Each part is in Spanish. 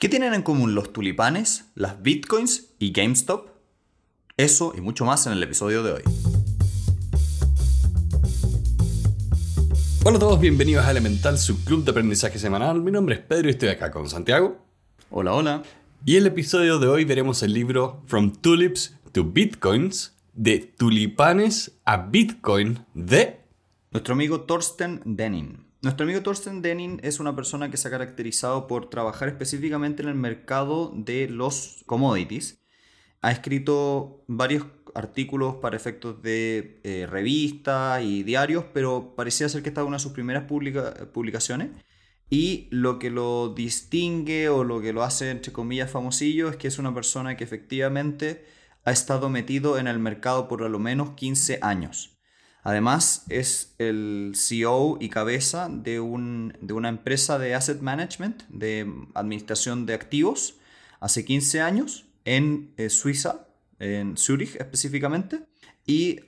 ¿Qué tienen en común los tulipanes, las bitcoins y GameStop? Eso y mucho más en el episodio de hoy. Hola a todos, bienvenidos a Elemental, su club de aprendizaje semanal. Mi nombre es Pedro y estoy acá con Santiago. Hola, hola. Y el episodio de hoy veremos el libro From Tulips to Bitcoins, de tulipanes a Bitcoin, de... Nuestro amigo Thorsten Denning. Nuestro amigo Thorsten Denning es una persona que se ha caracterizado por trabajar específicamente en el mercado de los commodities. Ha escrito varios artículos para efectos de eh, revistas y diarios, pero parecía ser que estaba una de sus primeras publicaciones. Y lo que lo distingue o lo que lo hace, entre comillas, famosillo es que es una persona que efectivamente ha estado metido en el mercado por al menos 15 años. Además, es el CEO y cabeza de, una empresa de asset management, de administración de activos, hace 15 años en eh, Suiza, en Zurich específicamente. Y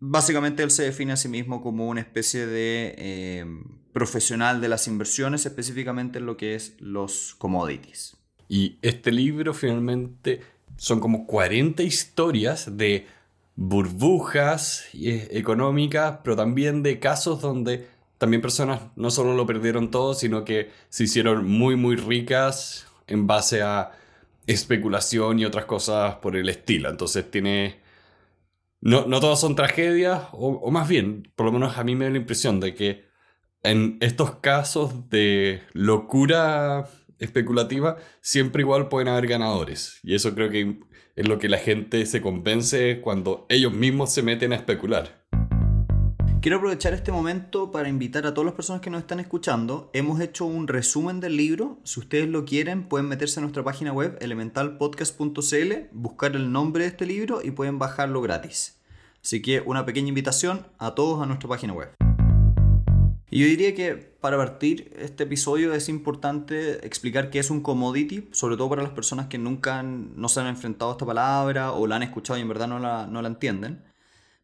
básicamente él se define a sí mismo como una especie de em, profesional de las inversiones, específicamente en lo que es los commodities. Y este libro finalmente son como 40 historias de burbujas eh, económicas, pero también de casos donde también personas no solo lo perdieron todo, sino que se hicieron muy, muy ricas en base a especulación y otras cosas por el estilo. Entonces tiene... No, no todas son tragedias, o, o más bien, por lo menos a mí me da la impresión de que en estos casos de locura especulativa, siempre igual pueden haber ganadores. Y eso creo que es lo que la gente se convence cuando ellos mismos se meten a especular. Quiero aprovechar este momento para invitar a todas las personas que nos están escuchando. Hemos hecho un resumen del libro. Si ustedes lo quieren, pueden meterse a nuestra página web elementalpodcast.cl, buscar el nombre de este libro y pueden bajarlo gratis. Así que una pequeña invitación a todos a nuestra página web. Y yo diría que para partir este episodio es importante explicar qué es un commodity, sobre todo para las personas que nunca no se han enfrentado a esta palabra o la han escuchado y en verdad no la, no la entienden.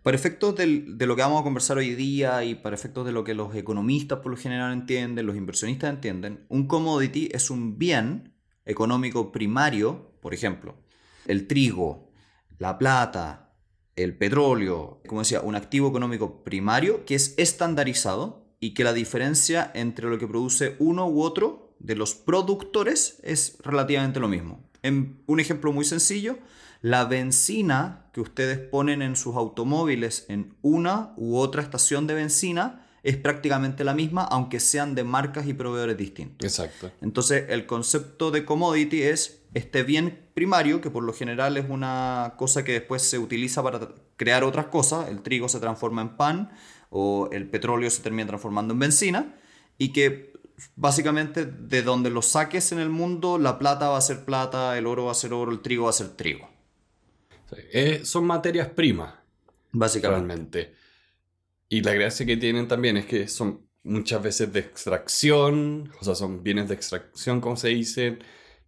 Para efectos de lo que vamos a conversar hoy día y para efectos de lo que los economistas por lo general entienden, los inversionistas entienden, un commodity es un bien económico primario, por ejemplo, el trigo, la plata, el petróleo, como decía, un activo económico primario que es estandarizado y que la diferencia entre lo que produce uno u otro de los productores es relativamente lo mismo. En un ejemplo muy sencillo, la benzina que ustedes ponen en sus automóviles en una u otra estación de benzina es prácticamente la misma, aunque sean de marcas y proveedores distintos. Exacto. Entonces, el concepto de commodity es este bien primario, que por lo general es una cosa que después se utiliza para crear otras cosas. El trigo se transforma en pan, o el petróleo se termina transformando en benzina y que básicamente de donde lo saques en el mundo, la plata va a ser plata, el oro va a ser oro, el trigo va a ser trigo. Eh, son materias primas. Básicamente. Y la gracia que tienen también es que son muchas veces de extracción, o sea, son bienes de extracción, como se dice,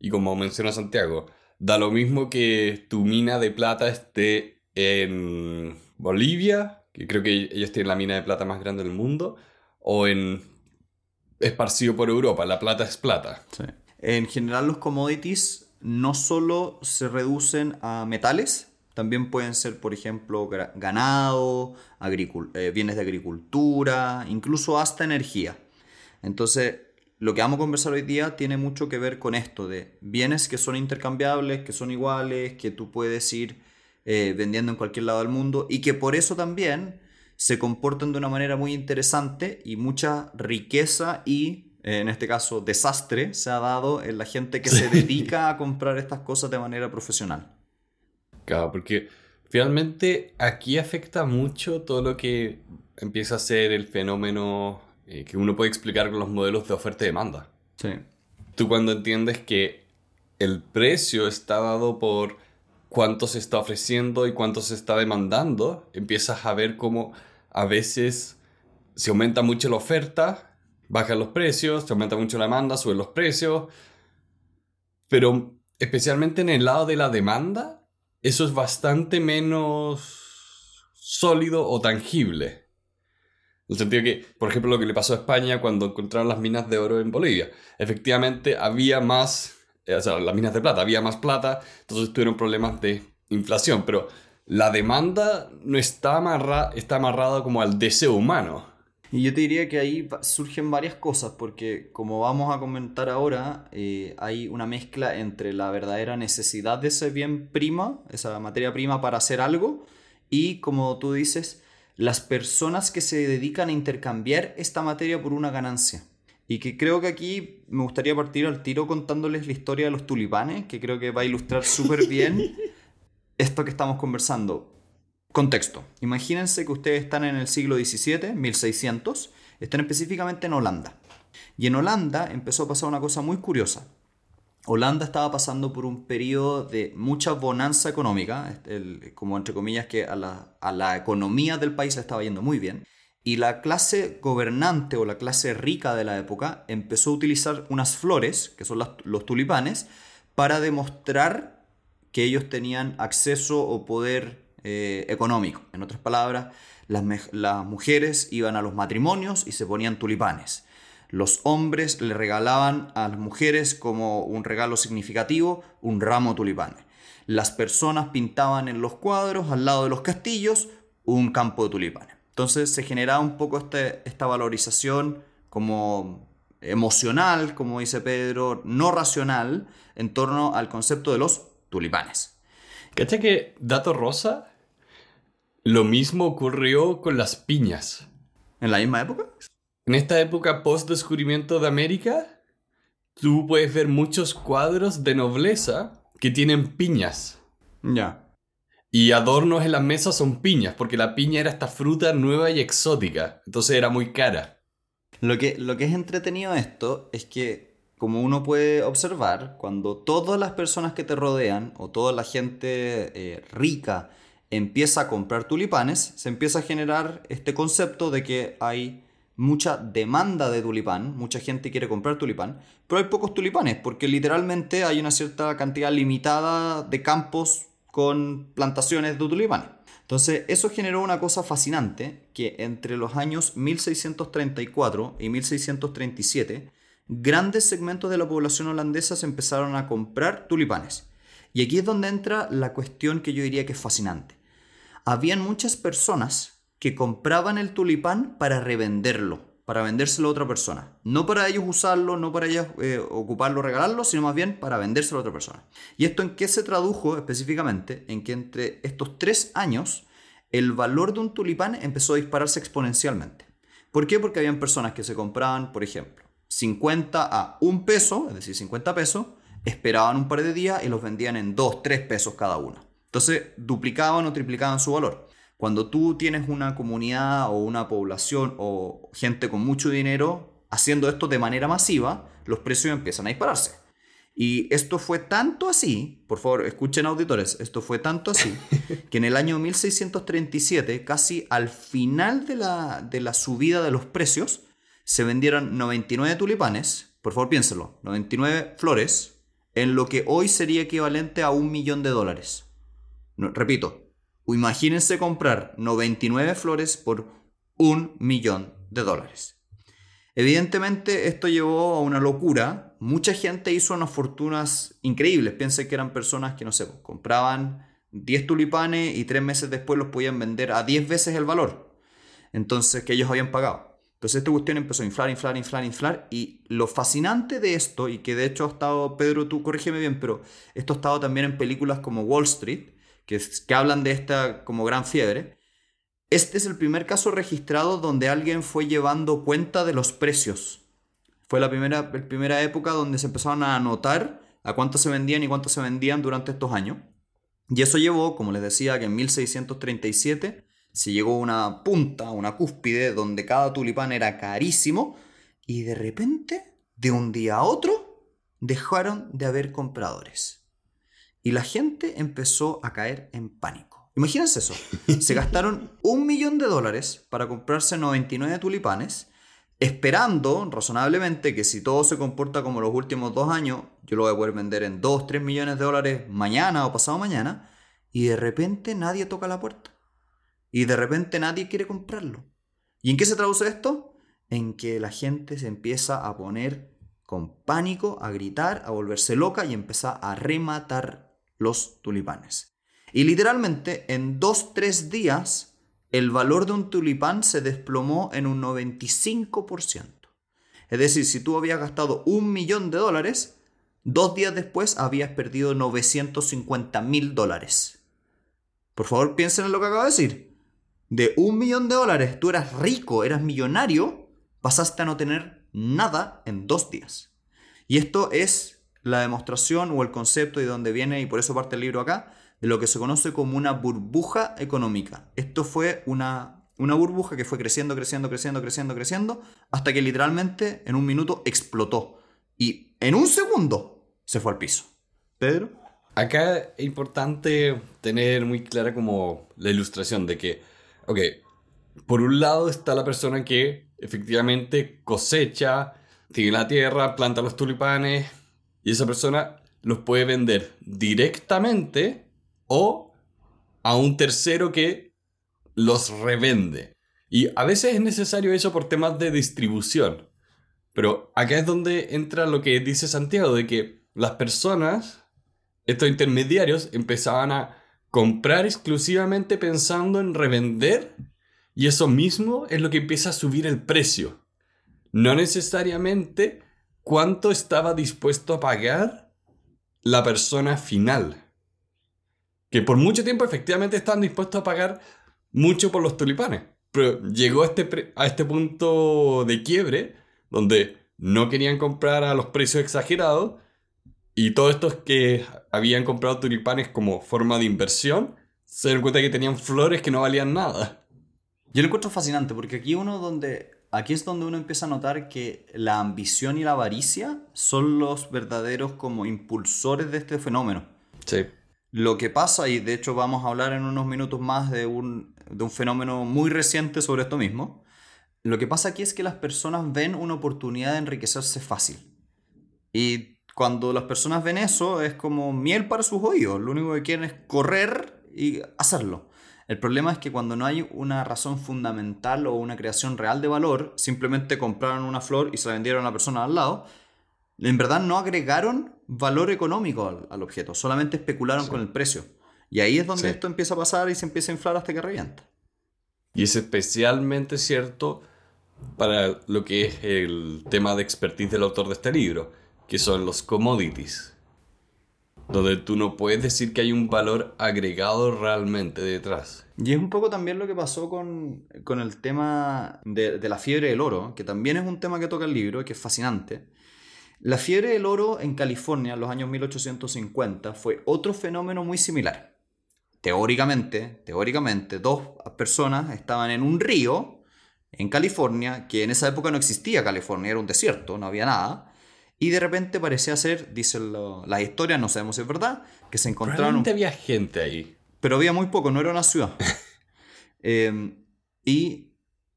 y como menciona Santiago, da lo mismo que tu mina de plata esté en Bolivia que creo que ellos tienen la mina de plata más grande del mundo, o en esparcido por Europa, la plata es plata. En general los commodities no solo se reducen a metales, también pueden ser, por ejemplo, ganado, eh, bienes de agricultura, incluso hasta energía. Entonces, lo que vamos a conversar hoy día tiene mucho que ver con esto de bienes que son intercambiables, que son iguales, que tú puedes ir eh, vendiendo en cualquier lado del mundo y que por eso también se comportan de una manera muy interesante y mucha riqueza y, eh, en este caso, desastre se ha dado en la gente que se dedica a comprar estas cosas de manera profesional. Claro, porque finalmente aquí afecta mucho todo lo que empieza a ser el fenómeno eh, que uno puede explicar con los modelos de oferta y demanda. Sí. Tú cuando entiendes que el precio está dado por cuánto se está ofreciendo y cuánto se está demandando, empiezas a ver cómo a veces se aumenta mucho la oferta, bajan los precios, se aumenta mucho la demanda, suben los precios, pero especialmente en el lado de la demanda, eso es bastante menos sólido o tangible. En el sentido que, por ejemplo, lo que le pasó a España cuando encontraron las minas de oro en Bolivia. Efectivamente, había más o sea, las minas de plata, había más plata, entonces tuvieron problemas de inflación, pero la demanda no está, amarra, está amarrada como al deseo humano. Y yo te diría que ahí surgen varias cosas, porque como vamos a comentar ahora, eh, hay una mezcla entre la verdadera necesidad de ese bien prima, esa materia prima para hacer algo, y como tú dices, las personas que se dedican a intercambiar esta materia por una ganancia. Y que creo que aquí me gustaría partir al tiro contándoles la historia de los tulipanes, que creo que va a ilustrar súper bien esto que estamos conversando. Contexto. Imagínense que ustedes están en el siglo XVII, 1600, están específicamente en Holanda. Y en Holanda empezó a pasar una cosa muy curiosa. Holanda estaba pasando por un periodo de mucha bonanza económica, como entre comillas que a la, a la economía del país le estaba yendo muy bien. Y la clase gobernante o la clase rica de la época empezó a utilizar unas flores, que son los tulipanes, para demostrar que ellos tenían acceso o poder eh, económico. En otras palabras, las, las mujeres iban a los matrimonios y se ponían tulipanes. Los hombres le regalaban a las mujeres como un regalo significativo un ramo de tulipanes. Las personas pintaban en los cuadros al lado de los castillos un campo de tulipanes. Entonces se generaba un poco este, esta valorización como emocional, como dice Pedro, no racional, en torno al concepto de los tulipanes. ¿Cacha que, dato rosa, lo mismo ocurrió con las piñas? ¿En la misma época? En esta época post-descubrimiento de América, tú puedes ver muchos cuadros de nobleza que tienen piñas. Ya. Y adornos en las mesas son piñas, porque la piña era esta fruta nueva y exótica, entonces era muy cara. Lo que, lo que es entretenido esto es que, como uno puede observar, cuando todas las personas que te rodean o toda la gente eh, rica empieza a comprar tulipanes, se empieza a generar este concepto de que hay mucha demanda de tulipán, mucha gente quiere comprar tulipán, pero hay pocos tulipanes, porque literalmente hay una cierta cantidad limitada de campos con plantaciones de tulipanes. Entonces, eso generó una cosa fascinante, que entre los años 1634 y 1637, grandes segmentos de la población holandesa se empezaron a comprar tulipanes. Y aquí es donde entra la cuestión que yo diría que es fascinante. Habían muchas personas que compraban el tulipán para revenderlo para vendérselo a otra persona. No para ellos usarlo, no para ellos eh, ocuparlo, regalarlo, sino más bien para vendérselo a otra persona. ¿Y esto en qué se tradujo específicamente? En que entre estos tres años el valor de un tulipán empezó a dispararse exponencialmente. ¿Por qué? Porque habían personas que se compraban, por ejemplo, 50 a 1 peso, es decir, 50 pesos, esperaban un par de días y los vendían en 2, 3 pesos cada uno. Entonces duplicaban o triplicaban su valor. Cuando tú tienes una comunidad o una población o gente con mucho dinero haciendo esto de manera masiva, los precios empiezan a dispararse. Y esto fue tanto así, por favor, escuchen auditores, esto fue tanto así, que en el año 1637, casi al final de la, de la subida de los precios, se vendieron 99 tulipanes, por favor piénselo, 99 flores, en lo que hoy sería equivalente a un millón de dólares. repito, Imagínense comprar 99 flores por un millón de dólares. Evidentemente esto llevó a una locura. Mucha gente hizo unas fortunas increíbles. Piensen que eran personas que, no sé, compraban 10 tulipanes y tres meses después los podían vender a 10 veces el valor. Entonces, que ellos habían pagado. Entonces esta cuestión empezó a inflar, inflar, inflar, inflar. Y lo fascinante de esto, y que de hecho ha estado, Pedro, tú corrígeme bien, pero esto ha estado también en películas como Wall Street, que, hablan de esta como gran fiebre, este es el primer caso registrado donde alguien fue llevando cuenta de los precios. Fue la primera, primera época donde se empezaron a anotar a cuánto se vendían y cuánto se vendían durante estos años. Y eso llevó, como les decía, que en 1637 se llegó a una punta, una cúspide, donde cada tulipán era carísimo y de repente, de un día a otro, dejaron de haber compradores. Y la gente empezó a caer en pánico. Imagínense eso. Se gastaron un millón de dólares para comprarse 99 tulipanes, esperando razonablemente que si todo se comporta como los últimos dos años, yo lo voy a poder vender en 2, 3 millones de dólares mañana o pasado mañana, y de repente nadie toca la puerta. Y de repente nadie quiere comprarlo. ¿Y en qué se traduce esto? En que la gente se empieza a poner con pánico, a gritar, a volverse loca y empezar a rematar los tulipanes. Y literalmente en dos, tres días el valor de un tulipán se desplomó en un 95%. Es decir, si tú habías gastado un millón de dólares, dos días después habías perdido 950 mil dólares. Por favor, piensen en lo que acabo de decir. De un millón de dólares, tú eras rico, eras millonario, pasaste a no tener nada en dos días. Y esto es la demostración o el concepto de dónde viene, y por eso parte el libro acá, de lo que se conoce como una burbuja económica. Esto fue una, una burbuja que fue creciendo, creciendo, creciendo, creciendo, creciendo, hasta que literalmente en un minuto explotó. Y en un segundo se fue al piso. Pedro. Acá es importante tener muy clara como la ilustración de que, ok, por un lado está la persona que efectivamente cosecha, tiene la tierra, planta los tulipanes y esa persona los puede vender directamente o a un tercero que los revende. Y a veces es necesario eso por temas de distribución. Pero acá es donde entra lo que dice Santiago, de que las personas, estos intermediarios, empezaban a comprar exclusivamente pensando en revender y eso mismo es lo que empieza a subir el precio. No necesariamente cuánto estaba dispuesto a pagar la persona final. Que por mucho tiempo efectivamente estaban dispuestos a pagar mucho por los tulipanes. Pero llegó a este, a este punto de quiebre donde no querían comprar a los precios exagerados y todos estos que habían comprado tulipanes como forma de inversión se dieron cuenta que tenían flores que no valían nada. Yo lo encuentro fascinante porque aquí uno donde aquí es donde uno empieza a notar que la ambición y la avaricia son los verdaderos como impulsores de este fenómeno. Sí. Lo que pasa, y de hecho vamos a hablar en unos minutos más de un, de un fenómeno muy reciente sobre esto mismo, lo que pasa aquí es que las personas ven una oportunidad de enriquecerse fácil. Y cuando las personas ven eso es como miel para sus oídos, lo único que quieren es correr y hacerlo. El problema es que cuando no hay una razón fundamental o una creación real de valor, simplemente compraron una flor y se la vendieron a la persona al lado, en verdad no agregaron valor económico al, objeto, solamente especularon con el precio. Y ahí es donde esto empieza a pasar y se empieza a inflar hasta que revienta. Y es especialmente cierto para lo que es el tema de expertise del autor de este libro, que son los commodities donde tú no puedes decir que hay un valor agregado realmente detrás. Y es un poco también lo que pasó con, el tema de, de, la fiebre del oro, que también es un tema que toca el libro, que es fascinante. La fiebre del oro en California en los años 1850 fue otro fenómeno muy similar. Teóricamente, teóricamente, dos personas estaban en un río en California, que en esa época no existía California, era un desierto, no había nada y de repente parecía ser, dicen las historias, no sabemos si es verdad, que se encontraron... había gente ahí. Pero había muy poco, no era una ciudad. Em, y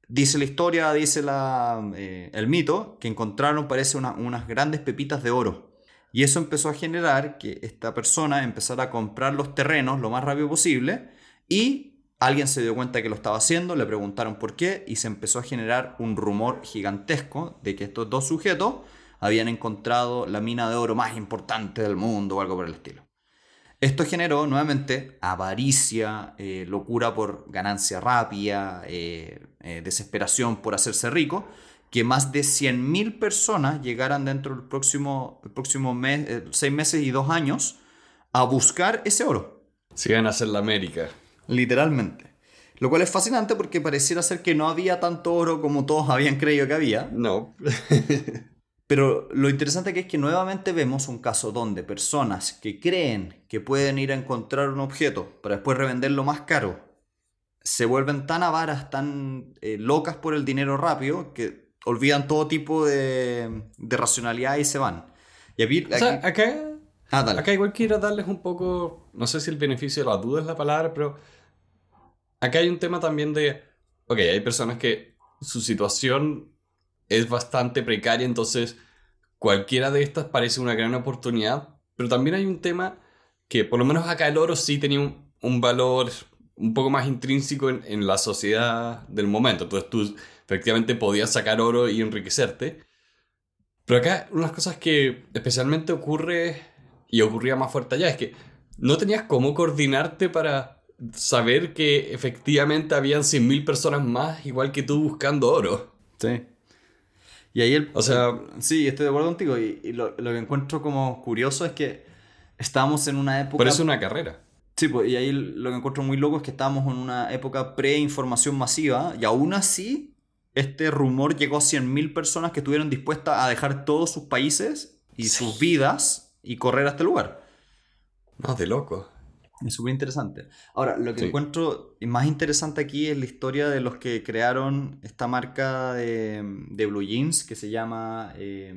dice la historia, dice la, eh, el mito, que encontraron, parece, unas grandes pepitas de oro. Y eso empezó a generar que esta persona empezara a comprar los terrenos lo más rápido posible y alguien se dio cuenta que lo estaba haciendo, le preguntaron por qué y se empezó a generar un rumor gigantesco de que estos dos sujetos habían encontrado la mina de oro más importante del mundo o algo por el estilo. Esto generó nuevamente avaricia, eh, locura por ganancia rápida, eh, eh, desesperación por hacerse rico, que más de 100.000 personas llegaran dentro del próximo, el próximo mes, seis meses y dos años a buscar ese oro. Si van a hacer la América. Literalmente. Lo cual es fascinante porque pareciera ser que no había tanto oro como todos habían creído que había. No. Pero lo interesante aquí es que nuevamente vemos un caso donde personas que creen que pueden ir a encontrar un objeto para después revenderlo más caro, se vuelven tan avaras, tan eh, locas por el dinero rápido, que olvidan todo tipo de, racionalidad y se van. Y acá, ah, acá igual quiero darles un poco, no sé si el beneficio de la duda es la palabra, pero acá hay un tema también de, ok, hay personas que su situación es bastante precaria, entonces cualquiera de estas parece una gran oportunidad, pero también hay un tema que por lo menos acá el oro sí tenía un, valor un poco más intrínseco en, la sociedad del momento, entonces tú efectivamente podías sacar oro y enriquecerte, Pero acá unas cosas que especialmente ocurre y ocurría más fuerte allá es que no tenías cómo coordinarte para saber que efectivamente habían 100.000 personas más igual que tú buscando oro. Sí. Y ahí el... O sea- sí, estoy de acuerdo contigo. Y, y lo, lo que encuentro como curioso es que estábamos en una época... Por eso una carrera. Sí, pues, y ahí lo que encuentro muy loco es que estábamos en una época pre-información masiva y aún así este rumor llegó a 100.000 personas que estuvieron dispuestas a dejar todos sus países y Sí. sus vidas y correr a este lugar. No, de loco. Es súper interesante. Ahora, lo que Sí. encuentro más interesante aquí es la historia de los que crearon esta marca de, de blue jeans que se llama eh,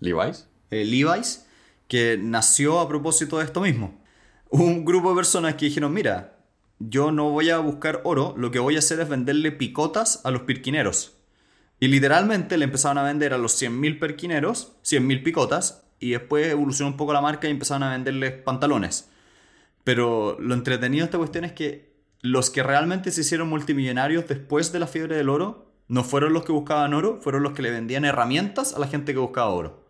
Levi's. eh, Levi's, que nació a propósito de esto mismo. Un grupo de personas que dijeron, mira, yo no voy a buscar oro, lo que voy a hacer es venderle picotas a los pirquineros. Y literalmente le empezaron a vender a los 100.000 perquineros, 100.000 picotas, y después evolucionó un poco la marca y empezaron a venderles pantalones. Pero lo entretenido de esta cuestión es que los que realmente se hicieron multimillonarios después de la fiebre del oro no fueron los que buscaban oro, fueron los que le vendían herramientas a la gente que buscaba oro.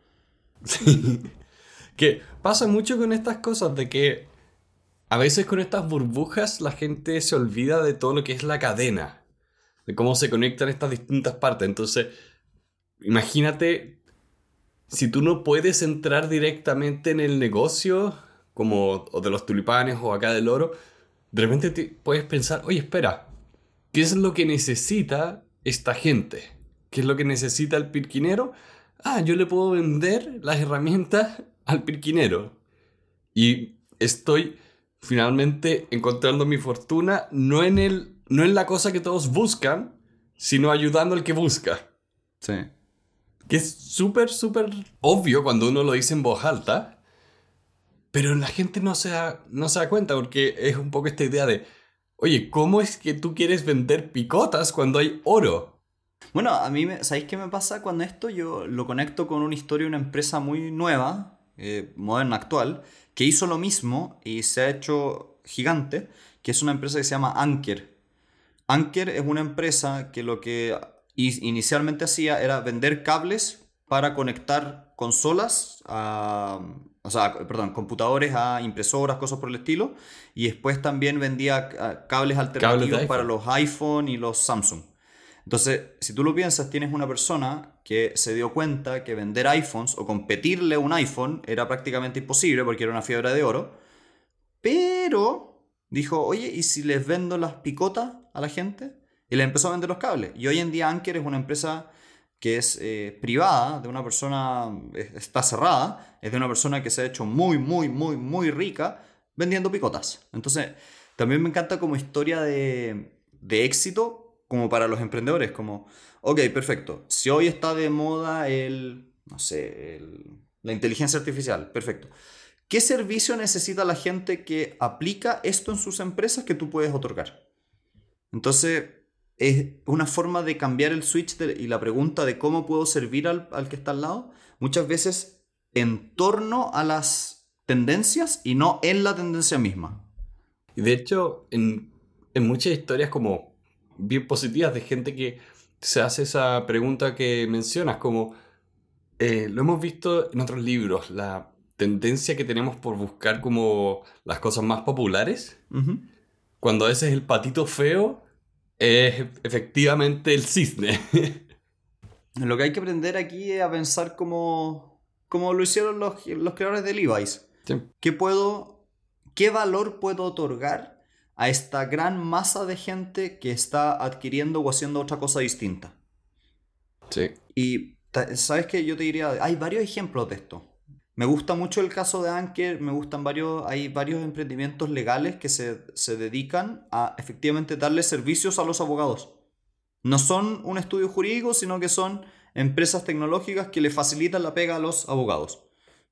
Que pasa mucho con estas cosas de que a veces con estas burbujas la gente se olvida de todo lo que es la cadena, de cómo se conectan estas distintas partes. Entonces, imagínate si tú no puedes entrar directamente en el negocio, como o de los tulipanes o acá del oro, de repente te puedes pensar, oye, espera, ¿qué es lo que necesita esta gente? ¿Qué es lo que necesita el pirquinero? Ah, yo le puedo vender las herramientas al pirquinero. Y estoy finalmente encontrando mi fortuna no en, el, no en la cosa que todos buscan, sino ayudando al que busca. Sí. Que es súper, súper obvio cuando uno lo dice en voz alta, pero la gente no se, da, no se da cuenta porque es un poco esta idea de, oye, ¿cómo es que tú quieres vender picotas cuando hay oro? Bueno, a mí, me, ¿sabéis qué me pasa cuando esto? Yo lo conecto con una historia de una empresa muy nueva, eh, moderna, actual, que hizo lo mismo y se ha hecho gigante, que es una empresa que se llama Anker. Anker es una empresa que lo que inicialmente hacía era vender cables para conectar consolas a, o sea, perdón, computadores a impresoras, cosas por el estilo, y después también vendía ah, cables alternativos para los iPhone y los Samsung. Entonces, si tú lo piensas, tienes una persona que se dio cuenta que vender iPhones o competirle a un iPhone era prácticamente imposible porque era una fiebre de oro, pero dijo, oye, ¿y si les vendo las picotas a la gente? Y le empezó a vender los cables. Y hoy en día Anker es una empresa que es eh, privada, de una persona, eh, está cerrada, es de una persona que se ha hecho muy, muy, muy, muy rica vendiendo picotas. Entonces, también me encanta como historia de, de éxito como para los emprendedores, como, ok, perfecto, si hoy está de moda el, no sé, la inteligencia artificial, perfecto. ¿Qué servicio necesita la gente que aplica esto en sus empresas que tú puedes otorgar? Entonces, es una forma de cambiar el switch de- y la pregunta de cómo puedo servir al, al que está al lado, muchas veces en torno a las tendencias y no en la tendencia misma. Y de hecho, en, en muchas historias como bien positivas de gente que se hace esa pregunta que mencionas, como eh, lo hemos visto en otros libros, la tendencia que tenemos por buscar como las cosas más populares, cuando a veces el patito feo es efectivamente el cisne. Lo que hay que aprender aquí es a pensar como, como lo hicieron los, los creadores de Levi's. Sí. ¿Qué puedo, qué valor puedo otorgar a esta gran masa de gente que está adquiriendo o haciendo otra cosa distinta? Sí. Y sabes que yo te diría, hay varios ejemplos de esto. Me gusta mucho el caso de Anker, me gustan varios, hay varios emprendimientos legales que se, se dedican a efectivamente darle servicios a los abogados. No son un estudio jurídico, sino que son empresas tecnológicas que le facilitan la pega a los abogados.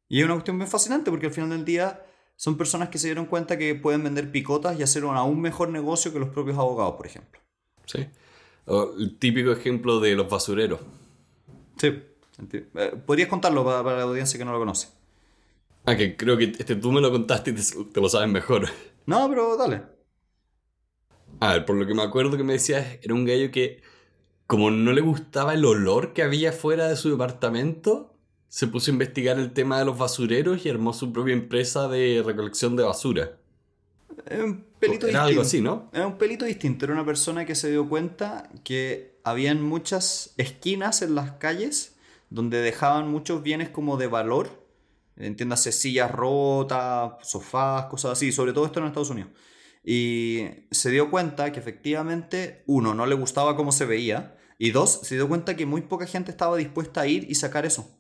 Y es una cuestión bien fascinante porque al final del día son personas que se dieron cuenta que pueden vender picotas y hacer un aún mejor negocio que los propios abogados, por ejemplo. Sí. O el típico ejemplo de los basureros. Sí. eh, ¿Podrías contarlo para, para la audiencia que no lo conoce? Ah, que creo que este tú me lo contaste y te, te lo sabes mejor. No, pero dale. A ver, por lo que me acuerdo que me decías, era un gallo que, como no le gustaba el olor que había fuera de su departamento, se puso a investigar el tema de los basureros y armó su propia empresa de recolección de basura. Es un pelito Era distinto. algo así, ¿no? Era un pelito distinto. Era una persona que se dio cuenta que habían muchas esquinas en las calles donde dejaban muchos bienes como de valor. Entiéndase, sillas rotas, sofás, cosas así. Sobre todo esto en Estados Unidos. Y se dio cuenta que efectivamente, uno, no le gustaba cómo se veía. Y dos, se dio cuenta que muy poca gente estaba dispuesta a ir y sacar eso.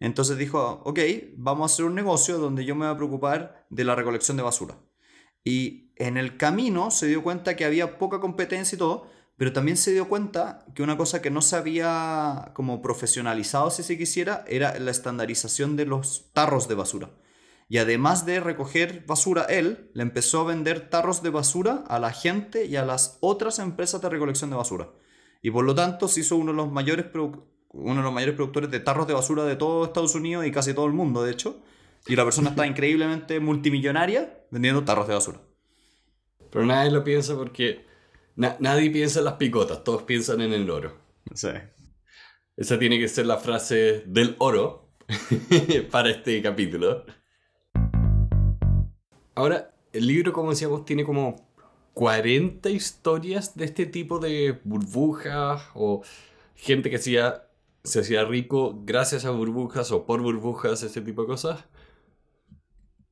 Entonces dijo, ok, vamos a hacer un negocio donde yo me voy a preocupar de la recolección de basura. Y en el camino se dio cuenta que había poca competencia y todo, pero también se dio cuenta que una cosa que no se había como profesionalizado, si se quisiera, era la estandarización de los tarros de basura. Y además de recoger basura él, le empezó a vender tarros de basura a la gente y a las otras empresas de recolección de basura. Y por lo tanto se hizo uno de los mayores, uno de los mayores productores de tarros de basura de todo Estados Unidos y casi todo el mundo, de hecho. Y la persona está increíblemente multimillonaria vendiendo tarros de basura. Pero nadie lo piensa porque na- nadie piensa en las picotas, todos piensan en el oro. Sí. Esa tiene que ser la frase del oro para este capítulo. Ahora, el libro, como decíamos, tiene como 40 historias de este tipo de burbujas o gente que hacía, se hacía rico gracias a burbujas o por burbujas, este tipo de cosas.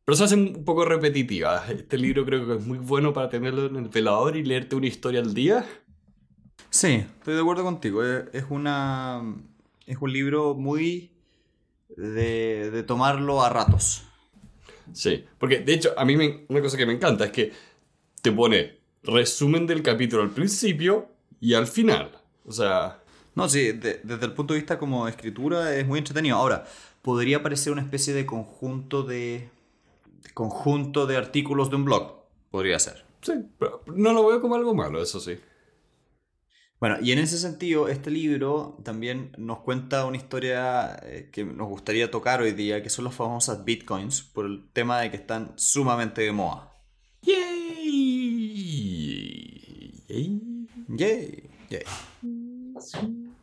Pero se hacen un poco repetitivas. Este libro creo que es muy bueno para tenerlo en el velador y leerte una historia al día. Sí, estoy de acuerdo contigo. Es, es una. Es un libro muy. de, de tomarlo a ratos. Sí, porque de hecho a mí me- una cosa que me encanta es que te pone resumen del capítulo al principio y al final. O sea, No, sí, de- desde el punto de vista como escritura es muy entretenido. Ahora, podría parecer una especie de conjunto de. Conjunto de artículos de un blog. Podría ser. sí, pero no lo veo como algo malo, eso sí. Bueno, y en ese sentido, este libro también nos cuenta una historia eh, que nos gustaría tocar hoy día, que son las famosas bitcoins, por el tema de que están sumamente de moda. Yay. Yay. Yay, yay.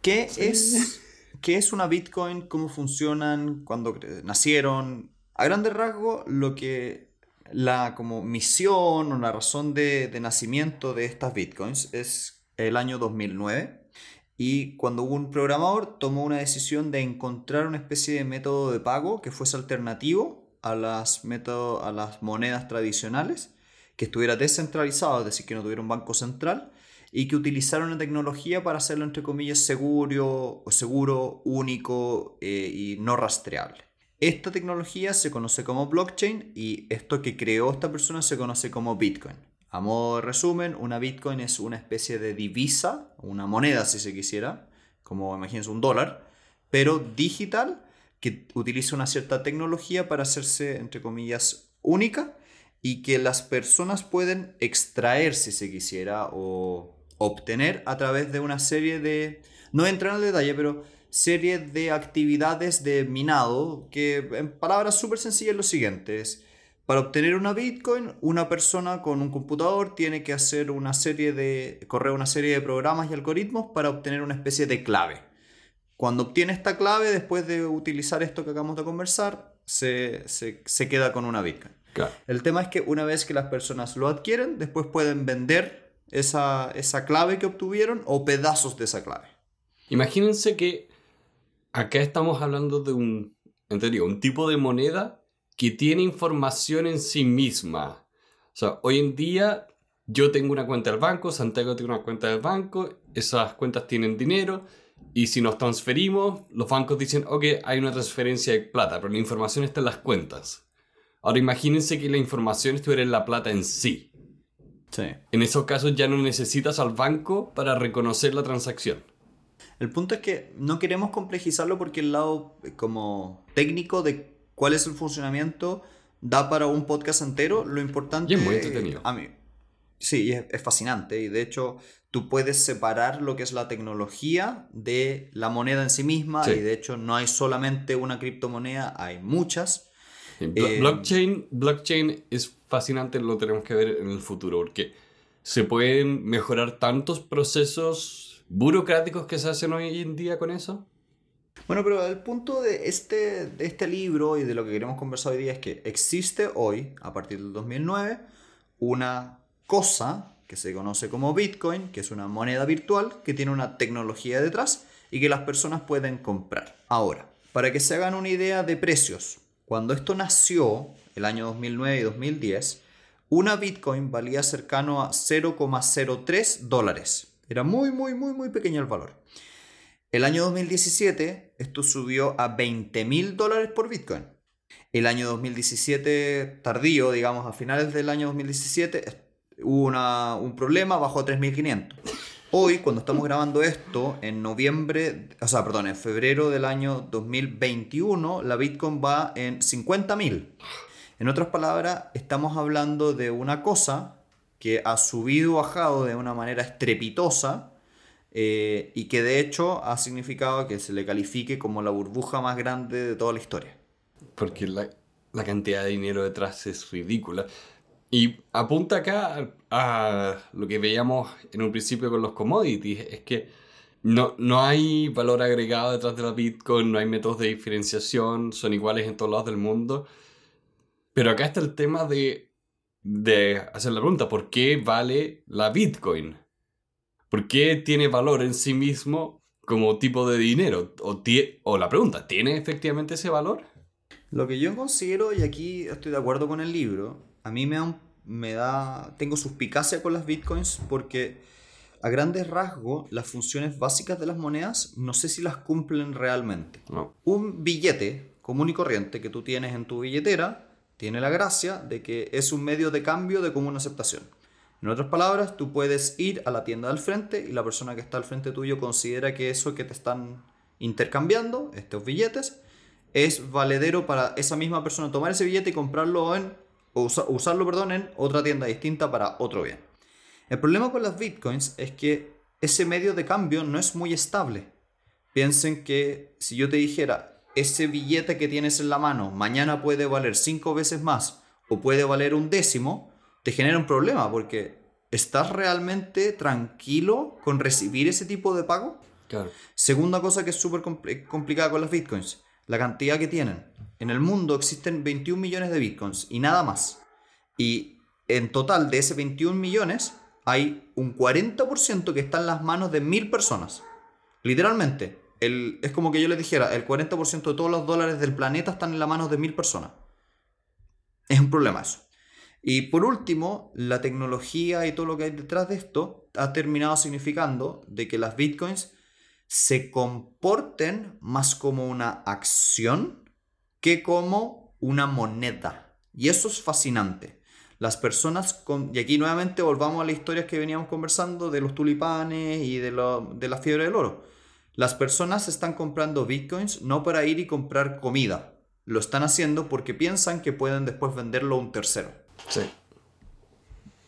¿Qué es, ¿Qué es una bitcoin? ¿Cómo funcionan? ¿Cuándo nacieron? A grandes rasgos, lo que la como misión o la razón de, nacimiento de estas bitcoins es el año 2009 y cuando un programador tomó una decisión de encontrar una especie de método de pago que fuese alternativo a las, método- a las monedas tradicionales, que estuviera descentralizado, es decir, que no tuviera un banco central y que utilizara una tecnología para hacerlo, entre comillas, seguro, seguro único eh, y no rastreable. Esta tecnología se conoce como blockchain y esto que creó esta persona se conoce como Bitcoin. A modo de resumen, una Bitcoin es una especie de divisa, una moneda si se quisiera, como imagínense un dólar, pero digital que utiliza una cierta tecnología para hacerse, entre comillas, única y que las personas pueden extraer si se quisiera o obtener a través de una serie de, no entrar en el detalle, pero serie de actividades de minado que en palabras súper sencillas lo siguiente es, para obtener una Bitcoin, una persona con un computador tiene que hacer una serie de, correr una serie de programas y algoritmos para obtener una especie de clave. Cuando obtiene esta clave, después de utilizar esto que acabamos de conversar, se, se- se queda con una Bitcoin. Claro. El tema es que una vez que las personas lo adquieren, después pueden vender esa, esa clave que obtuvieron o pedazos de esa clave. Imagínense que acá estamos hablando de un, un tipo de moneda que tiene información en sí misma. O sea, hoy en día yo tengo una cuenta del banco, Santiago tiene una cuenta del banco, esas cuentas tienen dinero y si nos transferimos, los bancos dicen, ok, hay una transferencia de plata, pero la información está en las cuentas. Ahora imagínense que la información estuviera en la plata en sí. Sí. En esos casos ya no necesitas al banco para reconocer la transacción. El punto es que no queremos complejizarlo porque el lado eh, como técnico de cuál es el funcionamiento da para un podcast entero. Lo importante Y es muy entretenido. A mí, sí, es, es fascinante. Y de hecho, tú puedes separar lo que es la tecnología de la moneda en sí misma. Sí. Y de hecho, no hay solamente una criptomoneda, hay muchas. Sí, blo- Eh, blockchain, blockchain es fascinante, lo tenemos que ver en el futuro, porque se pueden mejorar tantos procesos burocráticos que se hacen hoy en día con eso. Bueno, pero el punto de este, de este libro y de lo que queremos conversar hoy día es que existe hoy, a partir del 2009, una cosa que se conoce como Bitcoin, que es una moneda virtual que tiene una tecnología detrás y que las personas pueden comprar. Ahora, para que se hagan una idea de precios, cuando esto nació, el año 2009 y 2010, una Bitcoin valía cercano a 0,03 dólares. Era muy, muy, muy, muy pequeño el valor. El año 2017 esto subió a 20 mil dólares por Bitcoin. El año 2017 tardío, digamos, a finales del año 2017, hubo un problema, bajó a 3.500. Hoy, cuando estamos grabando esto, en noviembre, o sea, perdón, en febrero del año 2021, la Bitcoin va en 50.000. En otras palabras, estamos hablando de una cosa que ha subido o bajado de una manera estrepitosa eh, y que de hecho ha significado que se le califique como la burbuja más grande de toda la historia. Porque la, la cantidad de dinero detrás es ridícula. Y apunta acá a lo que veíamos en un principio con los commodities, es que no, no hay valor agregado detrás de la Bitcoin, no hay métodos de diferenciación, son iguales en todos lados del mundo. Pero acá está el tema de, de hacer la pregunta, ¿por qué vale la Bitcoin? ¿Por qué tiene valor en sí mismo como tipo de dinero? O, o la pregunta, ¿tiene efectivamente ese valor? Lo que yo considero, y aquí estoy de acuerdo con el libro, a mí me da, me da tengo suspicacia con las bitcoins porque a grandes rasgos las funciones básicas de las monedas no sé si las cumplen realmente. Un billete común y corriente que tú tienes en tu billetera tiene la gracia de que es un medio de cambio de común aceptación. En otras palabras, tú puedes ir a la tienda del frente y la persona que está al frente tuyo considera que eso que te están intercambiando, estos billetes, es valedero para esa misma persona tomar ese billete y comprarlo en, o usarlo perdón, en otra tienda distinta para otro bien. El problema con las bitcoins es que ese medio de cambio no es muy estable. Piensen que si yo te dijera, ese billete que tienes en la mano mañana puede valer cinco veces más o puede valer un décimo, te genera un problema porque ¿estás realmente tranquilo con recibir ese tipo de pago? Segunda cosa que es súper complicada con las bitcoins, la cantidad que tienen. En el mundo existen 21 millones de bitcoins y nada más. Y en total de ese 21 millones hay un 40% que está en las manos de mil personas. Literalmente, es como que yo les dijera, el 40% de todos los dólares del planeta están en las manos de mil personas. Es un problema eso. Y por último, la tecnología y todo lo que hay detrás de esto ha terminado significando de que las bitcoins se comporten más como una acción que como una moneda. Y eso es fascinante. Las personas, con, y aquí nuevamente volvamos a las historias que veníamos conversando de los tulipanes y de la fiebre del oro. Las personas están comprando bitcoins no para ir y comprar comida. Lo están haciendo porque piensan que pueden después venderlo a un tercero. Sí.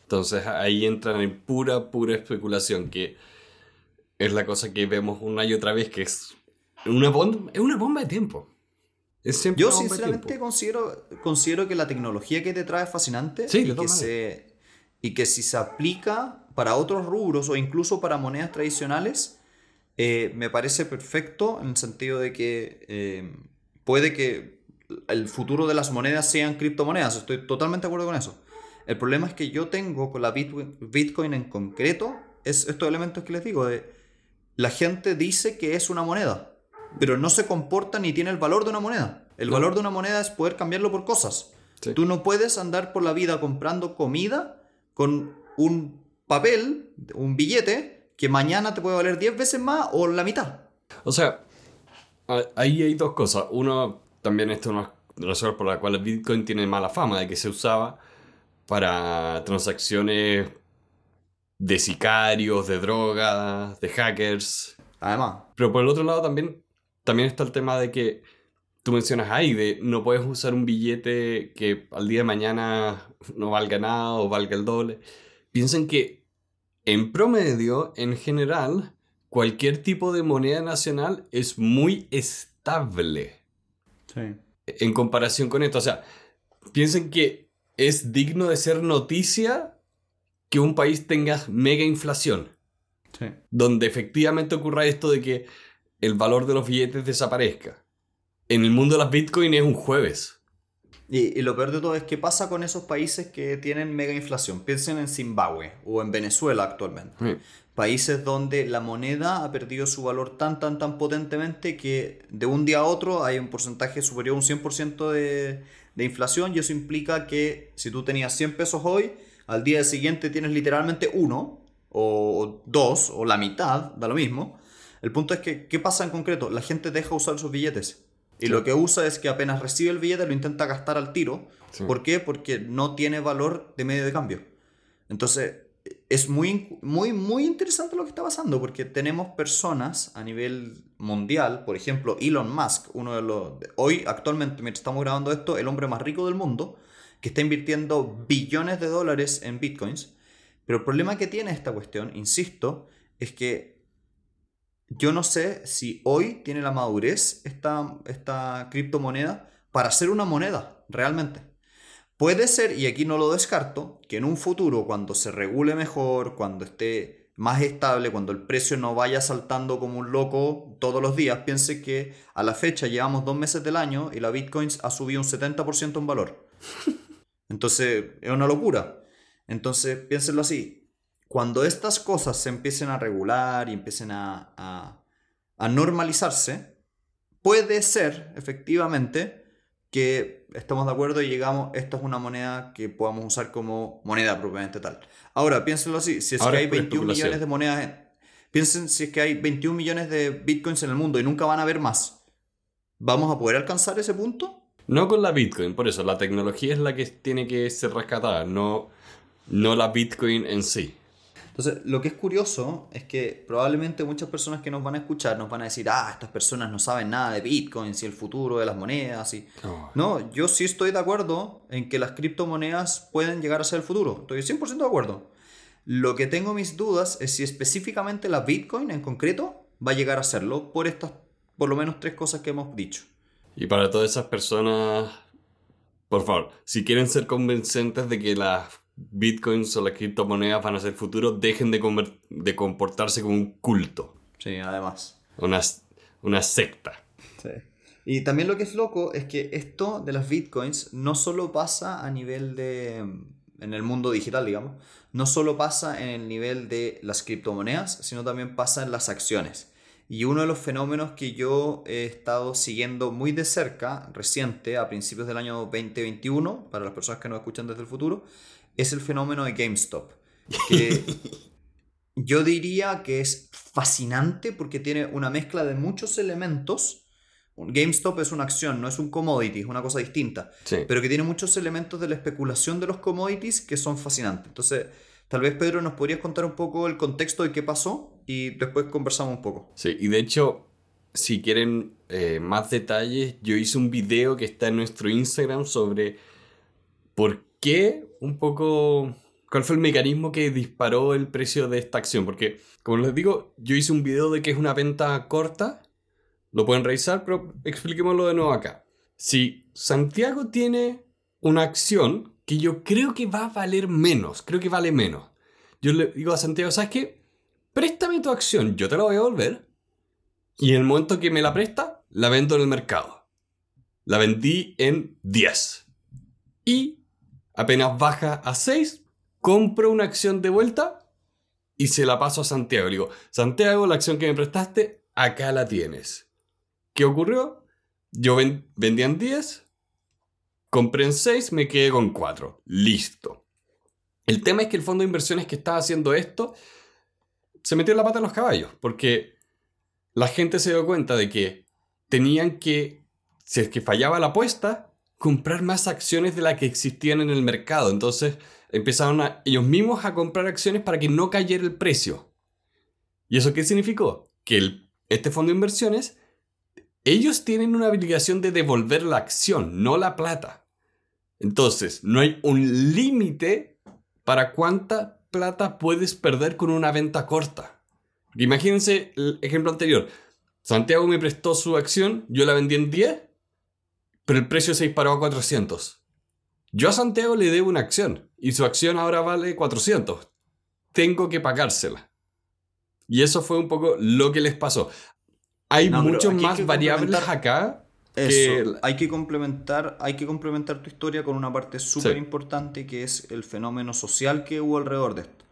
Entonces ahí entran en pura, pura especulación, que es la cosa que vemos una y otra vez, que es una bomba, es una bomba de tiempo. Yo sinceramente considero, considero que la tecnología que te trae es fascinante y, que se, y que si se aplica para otros rubros o incluso para monedas tradicionales, eh, me parece perfecto en el sentido de que eh, puede que el futuro de las monedas sean criptomonedas. Estoy totalmente de acuerdo con eso. El problema es que yo tengo con la Bitcoin en concreto es estos elementos que les digo de la gente dice que es una moneda, pero no se comporta ni tiene el valor de una moneda. El valor de una moneda es poder cambiarlo por cosas. Tú no puedes andar por la vida comprando comida con un papel, un billete, que mañana te puede valer 10 veces más o la mitad. O sea, ahí hay dos cosas. Uno, también esto es una razón por la cual el Bitcoin tiene mala fama, de que se usaba para transacciones de sicarios, de drogas, de hackers. Además. Pero por el otro lado también, también está el tema de que tú mencionas ahí, de no puedes usar un billete que al día de mañana no valga nada o valga el doble. Piensen que en promedio, en general, cualquier tipo de moneda nacional es muy estable. En comparación con esto. O sea, piensen que es digno de ser noticia que un país tenga mega inflación. Donde efectivamente ocurra esto de que el valor de los billetes desaparezca. En el mundo de las Bitcoin es un jueves. Y, y, lo peor de todo es qué pasa con esos países que tienen mega inflación. Piensen en Zimbabue o en Venezuela actualmente. Sí. Países donde la moneda ha perdido su valor tan, tan, tan potentemente que de un día a otro hay un porcentaje superior a un 100% de, de inflación y eso implica que si tú tenías 100 pesos hoy, al día siguiente tienes literalmente uno o dos o la mitad, da lo mismo. El punto es que, ¿qué pasa en concreto? La gente deja usar sus billetes. Y Sí. lo que usa es que apenas recibe el billete lo intenta gastar al tiro. Sí. ¿Por qué? Porque no tiene valor de medio de cambio. Entonces, es muy, muy, muy interesante lo que está pasando porque tenemos personas a nivel mundial, por ejemplo, Elon Musk, uno de los, hoy actualmente, mientras estamos grabando esto, el hombre más rico del mundo, que está invirtiendo billones de dólares en bitcoins. Pero el problema que tiene esta cuestión, insisto, es que yo no sé si hoy tiene la madurez esta, esta criptomoneda para ser una moneda, realmente. Puede ser, y aquí no lo descarto, que en un futuro, cuando se regule mejor, cuando esté más estable, cuando el precio no vaya saltando como un loco todos los días, piense que a la fecha llevamos dos meses del año y la Bitcoin ha subido un 70% en valor. Entonces, es una locura. Entonces, piénsenlo así. Cuando estas cosas se empiecen a regular y empiecen a, a, a normalizarse, puede ser, efectivamente, que estamos de acuerdo y llegamos, esta es una moneda que podamos usar como moneda propiamente tal. Ahora, piénsenlo así, si es Ahora que hay es pura 21 especulación. millones de monedas, en- piensen si es que hay 21 millones de bitcoins en el mundo y nunca van a haber más, ¿vamos a poder alcanzar ese punto? No con la Bitcoin, por eso la tecnología es la que tiene que ser rescatada, no, no la Bitcoin en sí. Entonces, lo que es curioso es que probablemente muchas personas que nos van a escuchar nos van a decir, ah, estas personas no saben nada de bitcoins y el futuro de las monedas y... Oh. No, yo sí estoy de acuerdo en que las criptomonedas pueden llegar a ser el futuro. Estoy 100% de acuerdo. Lo que tengo mis dudas es si específicamente la Bitcoin en concreto va a llegar a serlo por estas, por lo menos tres cosas que hemos dicho. Y para todas esas personas, por favor, si quieren ser convincentes de que las bitcoins o las criptomonedas van a ser futuro, dejen de, de comportarse como un culto, Sí, además. una, una secta. Sí. Y también lo que es loco es que esto de las bitcoins no solo pasa a nivel de. en el mundo digital, digamos, no solo pasa en el nivel de las criptomonedas, sino también pasa en las acciones. Y uno de los fenómenos que yo he estado siguiendo muy de cerca, reciente, a principios del año 2021, para las personas que nos escuchan desde el futuro, es el fenómeno de GameStop. Que yo diría que es fascinante porque tiene una mezcla de muchos elementos. GameStop es una acción, no es un commodity, es una cosa distinta. Sí. Pero que tiene muchos elementos de la especulación de los commodities que son fascinantes. Entonces, tal vez Pedro nos podrías contar un poco el contexto de qué pasó y después conversamos un poco. Sí, y de hecho, si quieren eh, más detalles, yo hice un video que está en nuestro Instagram sobre por qué un poco... ¿Cuál fue el mecanismo que disparó el precio de esta acción? Porque, como les digo, yo hice un video de que es una venta corta. Lo pueden revisar, pero expliquémoslo de nuevo acá. Si Santiago tiene una acción que yo creo que va a valer menos, creo que vale menos. Yo le digo a Santiago, ¿sabes qué? Préstame tu acción, yo te la voy a devolver. Y en el momento que me la presta, la vendo en el mercado. La vendí en 10. Y apenas baja a 6, compro una acción de vuelta y se la paso a Santiago. Le digo, Santiago, la acción que me prestaste, acá la tienes. ¿Qué ocurrió? Yo ven- vendía en 10, compré en 6, me quedé con 4. Listo. El tema es que el fondo de inversiones que estaba haciendo esto se metió la pata en los caballos, porque la gente se dio cuenta de que tenían que, si es que fallaba la apuesta, comprar más acciones de las que existían en el mercado. Entonces empezaron ellos mismos a comprar acciones para que no cayera el precio. ¿Y eso qué significó? Que este fondo de inversiones, ellos tienen una obligación de devolver la acción, no la plata. Entonces, no hay un límite para cuánta plata puedes perder con una venta corta. Imagínense el ejemplo anterior. Santiago me prestó su acción, yo la vendí en 10, pero el precio se disparó a 400. Yo a Santiago le debo una acción y su acción ahora vale 400. Tengo que pagársela. Y eso fue un poco lo que les pasó. hay No, muchos más que variables acá Eso, hay que complementar, hay que complementar tu historia con una parte súper Sí. importante que es el fenómeno social que hubo alrededor de esto.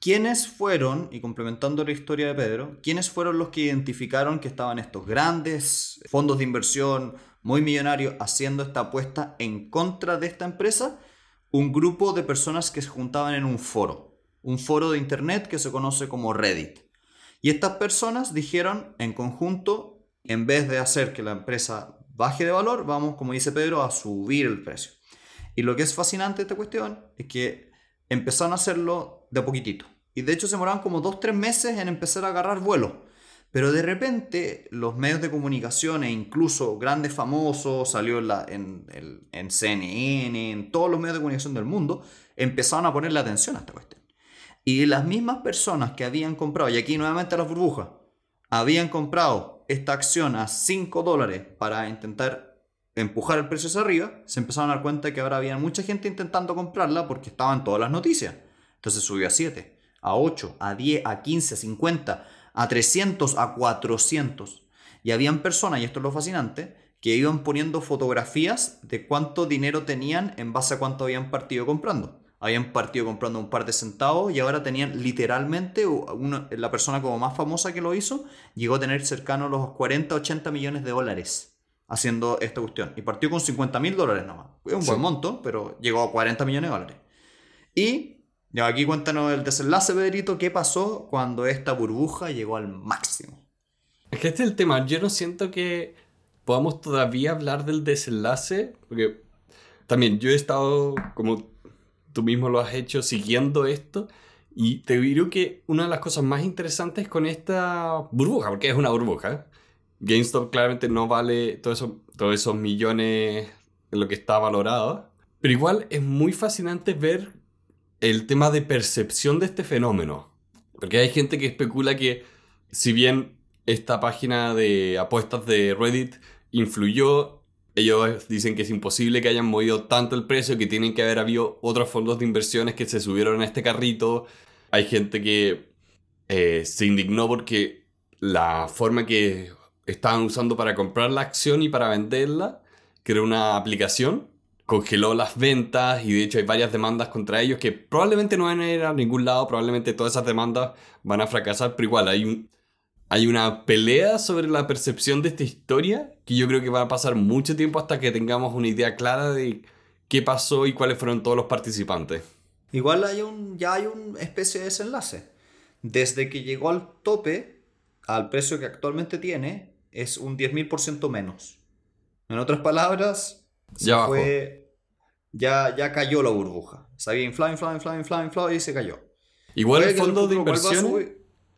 ¿Quiénes fueron, y complementando la historia de Pedro, quiénes fueron los que identificaron que estaban estos grandes fondos de inversión muy millonarios haciendo esta apuesta en contra de esta empresa? Un grupo de personas que se juntaban en un foro, un foro de internet que se conoce como Reddit. Y estas personas dijeron en conjunto, en vez de hacer que la empresa baje de valor, vamos, como dice Pedro, a subir el precio. Y lo que es fascinante de esta cuestión es que empezaron a hacerlo de poquitito. Y de hecho se demoraban como 2-3 meses en empezar a agarrar vuelo. Pero de repente los medios de comunicación e incluso grandes famosos, salió en, la- en, CNN, en todos los medios de comunicación del mundo, empezaron a ponerle atención a esta cuestión. Y las mismas personas que habían comprado, y aquí nuevamente las burbujas, habían comprado esta acción a 5 dólares para intentar empujar el precio hacia arriba, se empezaron a dar cuenta que ahora había mucha gente intentando comprarla porque estaban todas las noticias. Entonces subió a 7, a 8, a 10, a 15, a 50, a 300, a 400. Y habían personas, y esto es lo fascinante, que iban poniendo fotografías de cuánto dinero tenían en base a cuánto habían partido comprando. Habían partido comprando un par de centavos y ahora tenían literalmente, uno- la persona como más famosa que lo hizo, llegó a tener cercano a los 40, 80 millones de dólares haciendo esta cuestión. Y partió con 50 mil dólares nomás. Es un Sí. buen monto, pero llegó a 40 millones de dólares. Y ya aquí cuéntanos el desenlace, Pedrito, qué pasó cuando esta burbuja llegó al máximo. Es que este es el tema. Yo no siento que podamos todavía hablar del desenlace, porque también yo he estado, como tú mismo lo has hecho, siguiendo esto, y te digo que una de las cosas más interesantes con esta burbuja, porque es una burbuja, GameStop claramente no vale todos esos millones en lo que está valorado, pero igual es muy fascinante ver el tema de percepción de este fenómeno. Porque hay gente que especula que si bien esta página de apuestas de Reddit influyó, ellos dicen que es imposible que hayan movido tanto el precio, que tienen que haber habido otros fondos de inversiones que se subieron a este carrito. Hay gente que eh, se indignó porque la forma que estaban usando para comprar la acción y para venderla, que era una aplicación, congeló las ventas y de hecho hay varias demandas contra ellos que probablemente no van a ir a ningún lado, probablemente todas esas demandas van a fracasar, pero igual hay, hay una pelea sobre la percepción de esta historia que yo creo que va a pasar mucho tiempo hasta que tengamos una idea clara de qué pasó y cuáles fueron todos los participantes. Igual hay un, ya hay una especie de desenlace. Desde que llegó al tope, al precio que actualmente tiene, es un 10.000% menos. En otras palabras, se Ya fue, ya, ya cayó la burbuja. Se había inflado, inflado, inflado, inflado, inflado y se cayó. Igual el fondo de futuro vuelva a inversiones,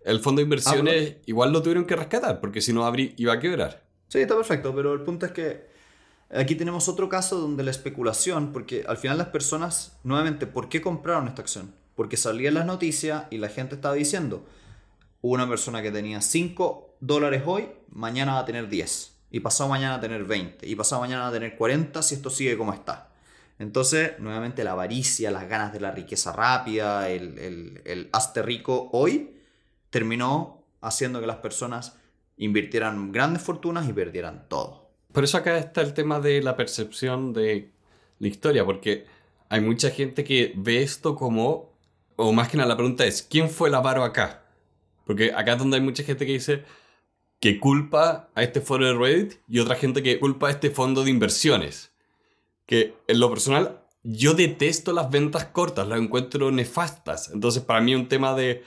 el fondo de inversiones Ah, igual lo tuvieron que rescatar porque si no abrí, iba a quebrar. Sí, está perfecto, pero el punto es que aquí tenemos otro caso donde la especulación, porque al final las personas, nuevamente, ¿por qué compraron esta acción? Porque salía en las noticias y la gente estaba diciendo, una persona que tenía 5 dólares hoy, mañana va a tener 10, y pasado mañana a tener 20, y pasado mañana a tener 40 si esto sigue como está. Entonces, nuevamente la avaricia, las ganas de la riqueza rápida, el, el, el hazte rico hoy, terminó haciendo que las personas invirtieran grandes fortunas y perdieran todo. Por eso acá está el tema de la percepción de la historia, porque hay mucha gente que ve esto como, o más que nada la pregunta es, ¿quién fue el avaro acá? Porque acá es donde hay mucha gente que dice que culpa a este foro de Reddit y otra gente que culpa a este fondo de inversiones. Que en lo personal, yo detesto las ventas cortas, las encuentro nefastas. Entonces para mí un tema de,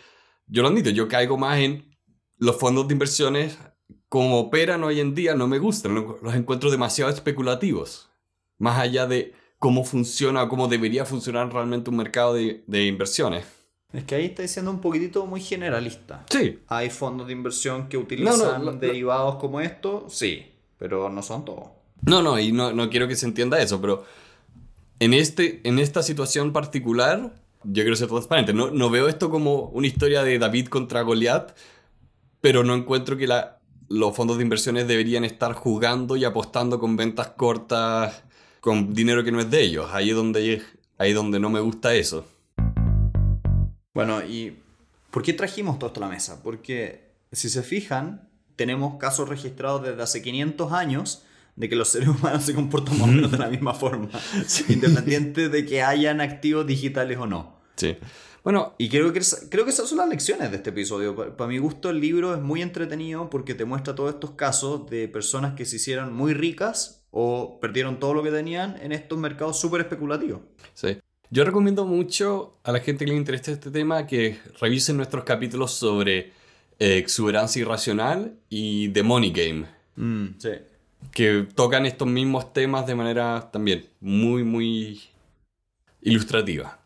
yo lo admito, yo caigo más en los fondos de inversiones como operan hoy en día no me gustan, lo- los encuentro demasiado especulativos. Más allá de cómo funciona o cómo debería funcionar realmente un mercado de, de inversiones. Es que ahí está diciendo un poquitito muy generalista. Sí, Hay fondos de inversión que utilizan No, no, derivados como esto, sí, pero no son todos. no, no, y no, no quiero que se entienda eso, pero en, este, en esta situación particular, yo quiero ser transparente. No, no veo esto como una historia de David contra Goliat, pero no encuentro que la, los fondos de inversiones deberían estar jugando y apostando con ventas cortas, con dinero que no es de ellos. Ahí es donde, ahí es donde no me gusta eso. Bueno, ¿y por qué trajimos todo esto a la mesa? Porque si se fijan, tenemos casos registrados desde hace 500 años de que los seres humanos se comportan más o menos de la misma forma, independiente de que hayan activos digitales o no. Sí. Bueno, Y creo que, creo que esas son las lecciones de este episodio. Pa- Para, mi gusto, el libro es muy entretenido porque te muestra todos estos casos de personas que se hicieron muy ricas o perdieron todo lo que tenían en estos mercados súper especulativos. sí. Yo recomiendo mucho a la gente que le interese este tema que revisen nuestros capítulos sobre eh, exuberancia irracional y The Money Game. Sí. que tocan estos mismos temas de manera también muy, muy ilustrativa.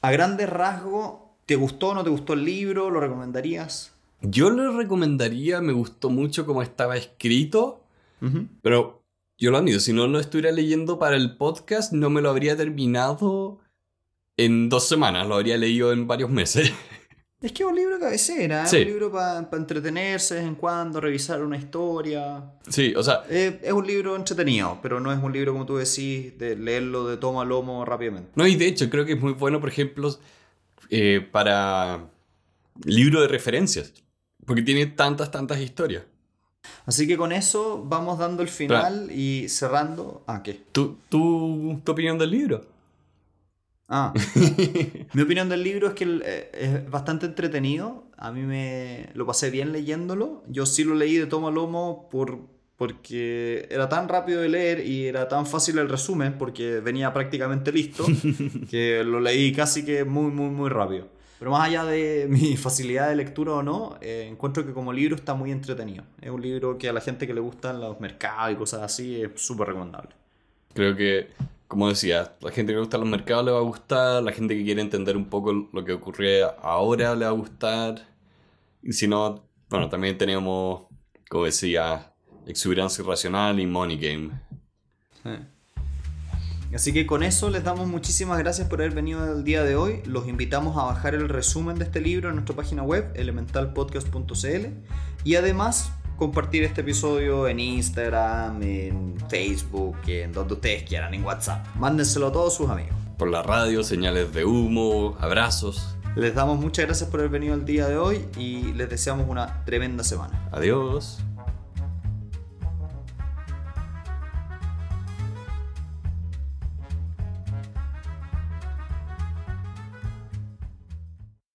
A grandes rasgos, ¿te gustó o no te gustó el libro? ¿Lo recomendarías? Yo le recomendaría, me gustó mucho cómo estaba escrito, pero yo lo admito, si no lo estuviera leyendo para el podcast, no me lo habría terminado en dos semanas, lo habría leído en varios meses. Es que es un libro cabecera, es Sí. un libro para entretenerse de vez en cuando, revisar una historia. Sí, o sea, Eh, es un libro entretenido, pero no es un libro, como tú decís, de leerlo de toma a lomo rápidamente. no, y de hecho creo que es muy bueno, por ejemplo, eh, para libro de referencias, porque tiene tantas, tantas historias. Así que con eso vamos dando el final y cerrando. Ah, ¿qué? ¿Tú, tú, ¿Tu opinión del libro? Ah, mi opinión del libro es que el- eh, es bastante entretenido. A mí me lo pasé bien leyéndolo. Yo sí lo leí de tomo a lomo por, porque era tan rápido de leer y era tan fácil el resumen porque venía prácticamente listo que lo leí casi que muy, muy, muy rápido. Pero más allá de mi facilidad de lectura o no, eh, encuentro que como libro está muy entretenido. Es un libro que a la gente que le gustan los mercados y cosas así es súper recomendable. Creo que, como decía, la gente que le gusta los mercados le va a gustar, la gente que quiere entender un poco lo que ocurre ahora le va a gustar. Y si no, bueno, también tenemos, como decía, exuberancia irracional y money game. Así que con eso les damos muchísimas gracias por haber venido el día de hoy. Los invitamos a bajar el resumen de este libro en nuestra página web, elementalpodcast.cl. Y además compartir este episodio en Instagram, en Facebook, en donde ustedes quieran, en WhatsApp. Mándenselo a todos sus amigos. Por la radio, señales de humo, abrazos. Les damos muchas gracias por haber venido el día de hoy y les deseamos una tremenda semana. Adiós.